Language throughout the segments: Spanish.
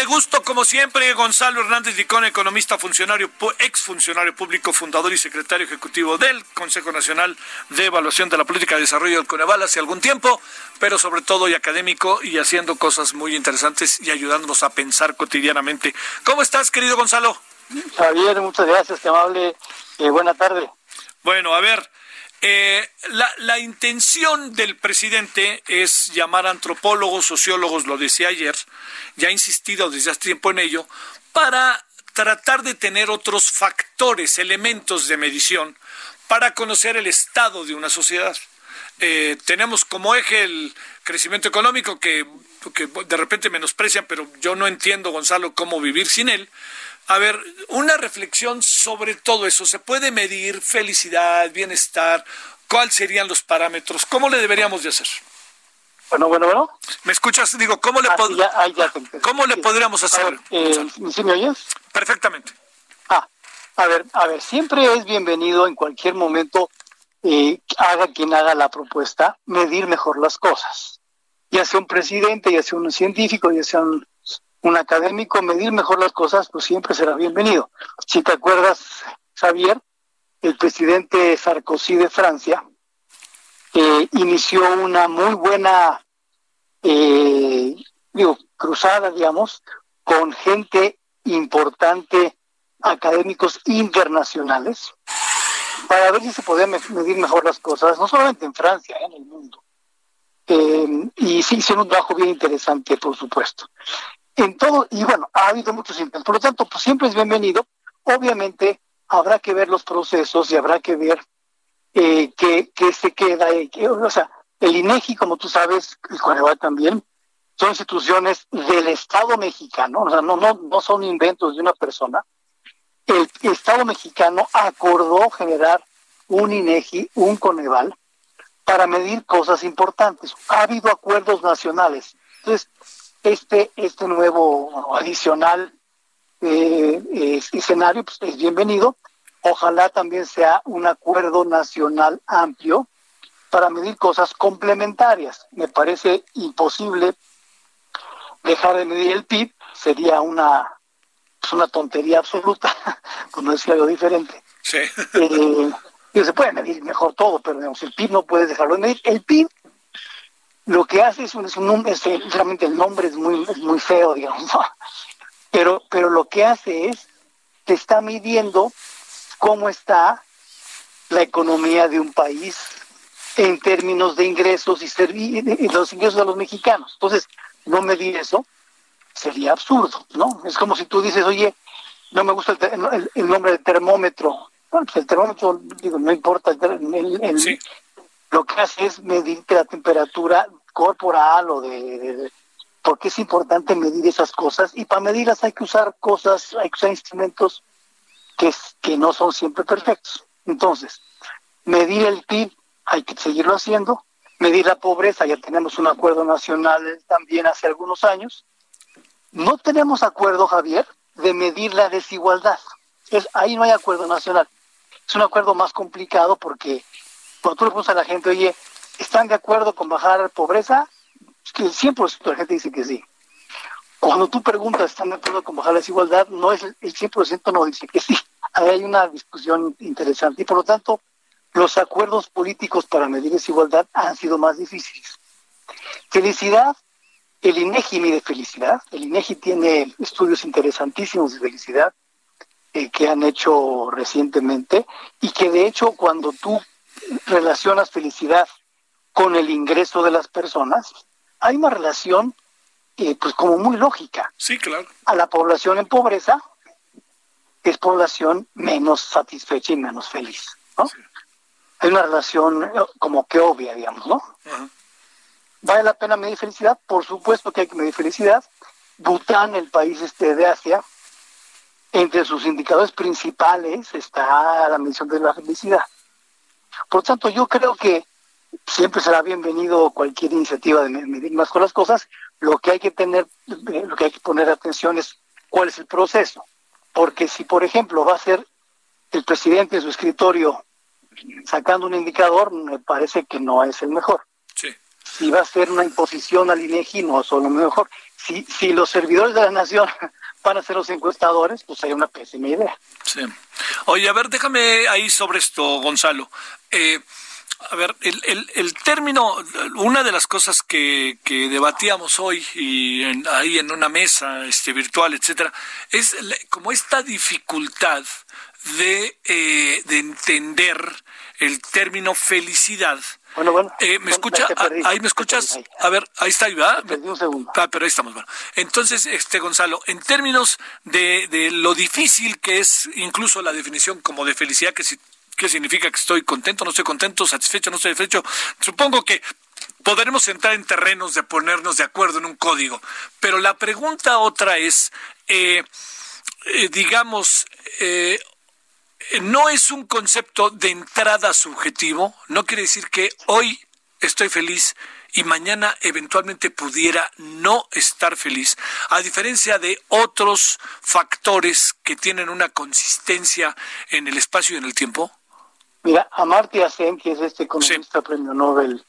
Enorme gusto, como siempre, Gonzalo Hernández Dicón, economista, funcionario, ex funcionario público, fundador y secretario ejecutivo del Consejo Nacional de Evaluación de la Política de Desarrollo del Coneval hace algún tiempo, pero sobre todo y académico y haciendo cosas muy interesantes y ayudándonos a pensar cotidianamente. ¿Cómo estás, querido Gonzalo? Javier, muchas gracias, qué amable. Eh, buena tarde. Bueno, a ver, eh, la, la, intención del presidente es llamar a antropólogos, sociólogos, lo decía ayer, ya ha insistido desde hace tiempo en ello, para tratar de tener otros factores, elementos de medición para conocer el estado de una sociedad. Eh, tenemos como eje el crecimiento económico que, que de repente menosprecian, pero yo no entiendo, Gonzalo, cómo vivir sin él. A ver, una reflexión sobre todo eso. ¿Se puede medir felicidad, bienestar? ¿Cuáles serían los parámetros? ¿Cómo le deberíamos de hacer? Bueno, bueno, bueno. ¿Me escuchas? Digo, ¿cómo le, Ah, pod- ya- ya. ¿cómo le podríamos hacer? ver, eh, ¿Sí me oyes? Perfectamente. Ah, a ver, a ver, siempre es bienvenido en cualquier momento, eh, haga quien haga la propuesta, medir mejor las cosas. Ya sea un presidente, ya sea un científico, ya sea un, un académico, medir mejor las cosas, pues siempre será bienvenido. Si te acuerdas, Javier, el presidente Sarkozy de Francia eh, inició una muy buena, eh, cruzada, digamos, con gente importante, académicos internacionales, para ver si se podían me- medir mejor las cosas, no solamente en Francia, en el mundo. Eh, y sí hicieron un trabajo bien interesante, por supuesto. En todo, y bueno, ha habido muchos intentos, por lo tanto, pues siempre es bienvenido. Obviamente, habrá que ver los procesos y habrá que ver eh, qué, qué se queda, eh, qué- o sea, el INEGI, como tú sabes, el Coneval también, son instituciones del Estado mexicano, o sea, no, no, no son inventos de una persona. El Estado mexicano acordó generar un INEGI, un Coneval, para medir cosas importantes. Ha habido acuerdos nacionales. Entonces, este, este nuevo adicional eh, eh, escenario pues, es bienvenido. Ojalá también sea un acuerdo nacional amplio para medir cosas complementarias. Me parece imposible dejar de medir el PIB, sería una, pues, una tontería absoluta, por no decir algo diferente. Sí. Eh, se puede medir mejor todo, pero digamos, el PIB no puedes dejarlo de medir. El PIB lo que hace es un, es un es, realmente el nombre es muy, es muy feo, digamos, ¿no? pero, pero lo que hace es, te está midiendo cómo está la economía de un país en términos de ingresos y los ingresos de los mexicanos. Entonces, no medir eso sería absurdo, ¿no? Es como si tú dices, oye, no me gusta el, el- el nombre del termómetro. Bueno, pues el termómetro, digo, no importa, el ter- el- el- Sí. lo que hace es medir la temperatura corporal o de, porque es importante medir esas cosas y para medirlas hay que usar cosas, hay que usar instrumentos que, que no son siempre perfectos. Entonces, medir el PIB hay que seguirlo haciendo, medir la pobreza, ya tenemos un acuerdo nacional también hace algunos años. No tenemos acuerdo, Javier, de medir la desigualdad. Es, ahí no hay acuerdo nacional. Es un acuerdo más complicado porque cuando tú le preguntas a la gente, oye, ¿están de acuerdo con bajar pobreza? Que el 100% de la gente dice que sí. Cuando tú preguntas, ¿están de acuerdo con bajar la desigualdad? No es el el 100% no dice que sí. Ahí hay una discusión interesante y por lo tanto los acuerdos políticos para medir desigualdad han sido más difíciles. Felicidad, el INEGI mide felicidad. El INEGI tiene estudios interesantísimos de felicidad eh, que han hecho recientemente y que de hecho cuando tú relacionas felicidad con el ingreso de las personas, hay una relación eh, pues como muy lógica. Sí, claro. A la población en pobreza es población menos satisfecha y menos feliz, ¿no? Hay una relación eh, como que obvia, digamos, ¿no? ¿Vale la pena medir felicidad? Por supuesto que hay que medir felicidad. Bután, el país este de Asia, entre sus indicadores principales está la medición de la felicidad. Por tanto, yo creo que siempre será bienvenido cualquier iniciativa de medir más con las cosas. Lo que hay que tener, eh, lo que hay que poner atención es cuál es el proceso. Porque si, por ejemplo, va a ser el presidente de su escritorio sacando un indicador, me parece que no es el mejor. Si va a ser una imposición al INEGI, no es lo mejor. Si, si los servidores de la nación van a ser los encuestadores, pues hay una pésima idea. Sí. Oye, a ver, déjame ahí sobre esto, Gonzalo. Eh, a ver, el, el, el, término, una de las cosas que, que debatíamos hoy y ahí en una mesa este, virtual, etcétera, es como esta dificultad de, eh, de entender el término felicidad. Bueno, bueno. Eh, ¿Me escucha? Ah, ahí me escuchas. A ver, ahí está, ¿verdad? un segundo. Ah, pero ahí estamos. Bueno. Entonces, este Gonzalo, en términos de, de lo difícil que es incluso la definición como de felicidad, que si ¿Qué significa que estoy contento, no estoy contento, satisfecho, no estoy satisfecho? Supongo que podremos entrar en terrenos de ponernos de acuerdo en un código. Pero la pregunta otra es, eh, eh, digamos, eh, no es un concepto de entrada subjetivo, no quiere decir que hoy estoy feliz y mañana eventualmente pudiera no estar feliz, a diferencia de otros factores que tienen una consistencia en el espacio y en el tiempo? Mira, Amartya Sen, que es este economista premio Nobel,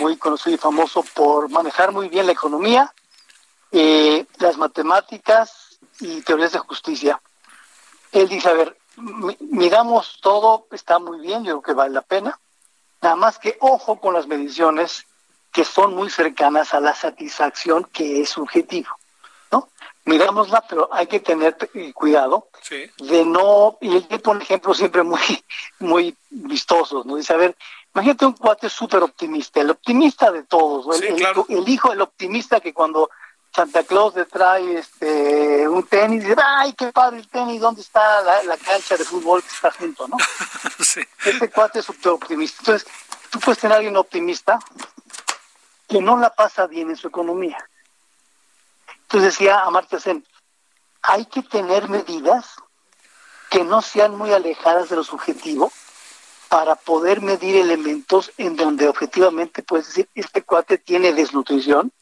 muy conocido y famoso por manejar muy bien la economía, eh, las matemáticas y teorías de justicia. Él dice, a ver, miramos todo, está muy bien, yo creo que vale la pena, nada más que ojo con las mediciones que son muy cercanas a la satisfacción que es subjetivo mirámosla, pero hay que tener eh, cuidado de no, y él pone ejemplos siempre muy, muy vistosos, ¿no? Dice, a ver, imagínate un cuate súper optimista, el optimista de todos, el, el, hijo del optimista que cuando Santa Claus le trae este un tenis, dice, ay, qué padre el tenis, ¿dónde está la, cancha de fútbol que está junto, no? sí. Ese cuate es súper optimista. Entonces, tú puedes tener a alguien optimista que no la pasa bien en su economía entonces decía Amartya Sen, hay que tener medidas que no sean muy alejadas de lo subjetivo para poder medir elementos en donde objetivamente puedes decir, este cuate tiene desnutrición,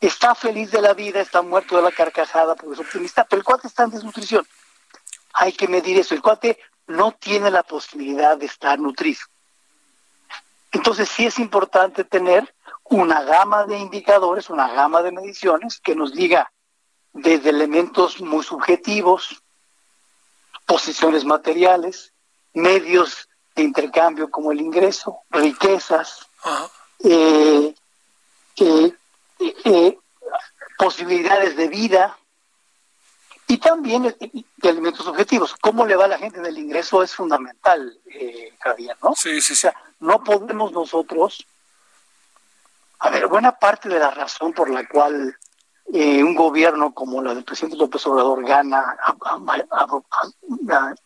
está feliz de la vida, está muerto de la carcajada porque es optimista, pero el cuate está en desnutrición. Hay que medir eso. El cuate no tiene la posibilidad de estar nutrido. Entonces sí es importante tener una gama de indicadores, una gama de mediciones que nos diga desde elementos muy subjetivos, posiciones materiales, medios de intercambio como el ingreso, riquezas, eh, eh, eh, posibilidades de vida y también de elementos objetivos. ¿Cómo le va a la gente del ingreso? Es fundamental, Javier, ¿no? Sí, sí, sí. no podemos nosotros a ver, buena parte de la razón por la cual eh, un gobierno como la del presidente López Obrador gana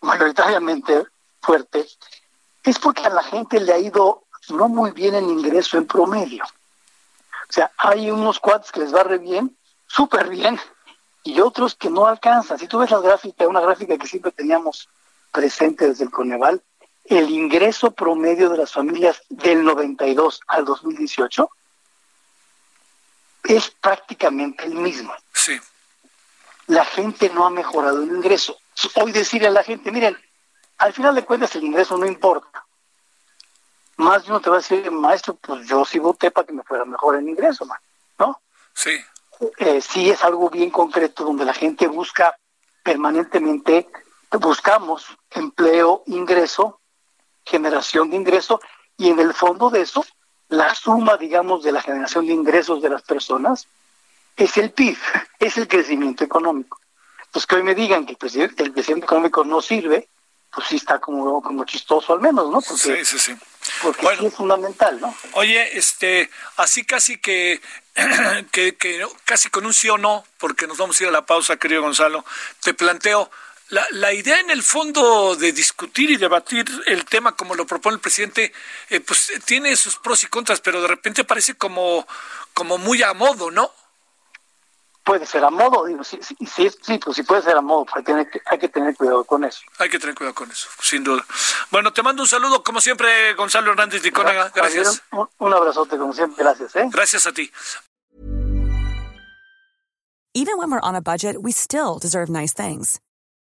mayoritariamente fuerte es porque a la gente le ha ido no muy bien en ingreso en promedio. O sea, hay unos cuates que les va re bien, súper bien, y otros que no alcanzan. Si tú ves la gráfica, una gráfica que siempre teníamos presente desde el Coneval, el ingreso promedio de las familias del 92 al 2018 es prácticamente el mismo. Sí. La gente no ha mejorado el ingreso. Hoy decirle a la gente, miren, al final de cuentas el ingreso no importa. Más de uno te va a decir, maestro, pues yo sí voté para que me fuera mejor el ingreso, ¿no? Sí. Eh, sí es algo bien concreto donde la gente busca permanentemente, buscamos empleo, ingreso, generación de ingreso, y en el fondo de eso la suma, digamos, de la generación de ingresos de las personas es el PIB, es el crecimiento económico. Pues que hoy me digan que el, presidente, el crecimiento económico no sirve, pues sí está como, como chistoso al menos, ¿no? Porque, sí, sí, sí. Porque sí es fundamental, ¿no? Oye, este, así casi que, que, que casi con un sí o no, porque nos vamos a ir a la pausa, querido Gonzalo, te planteo, la, la, idea en el fondo de discutir y debatir el tema como lo propone el presidente, eh, pues tiene sus pros y contras, pero de repente parece como, como muy a modo, ¿no? Puede ser a modo, digo, sí, sí, sí, pues sí puede ser a modo, hay que, hay que tener cuidado con eso. Hay que tener cuidado con eso, sin duda. Bueno, te mando un saludo, como siempre, Gonzalo Hernández de Gracias. Un, un abrazote, como siempre, gracias. ¿eh? Gracias a ti. Even when we're on a budget, we still deserve nice things.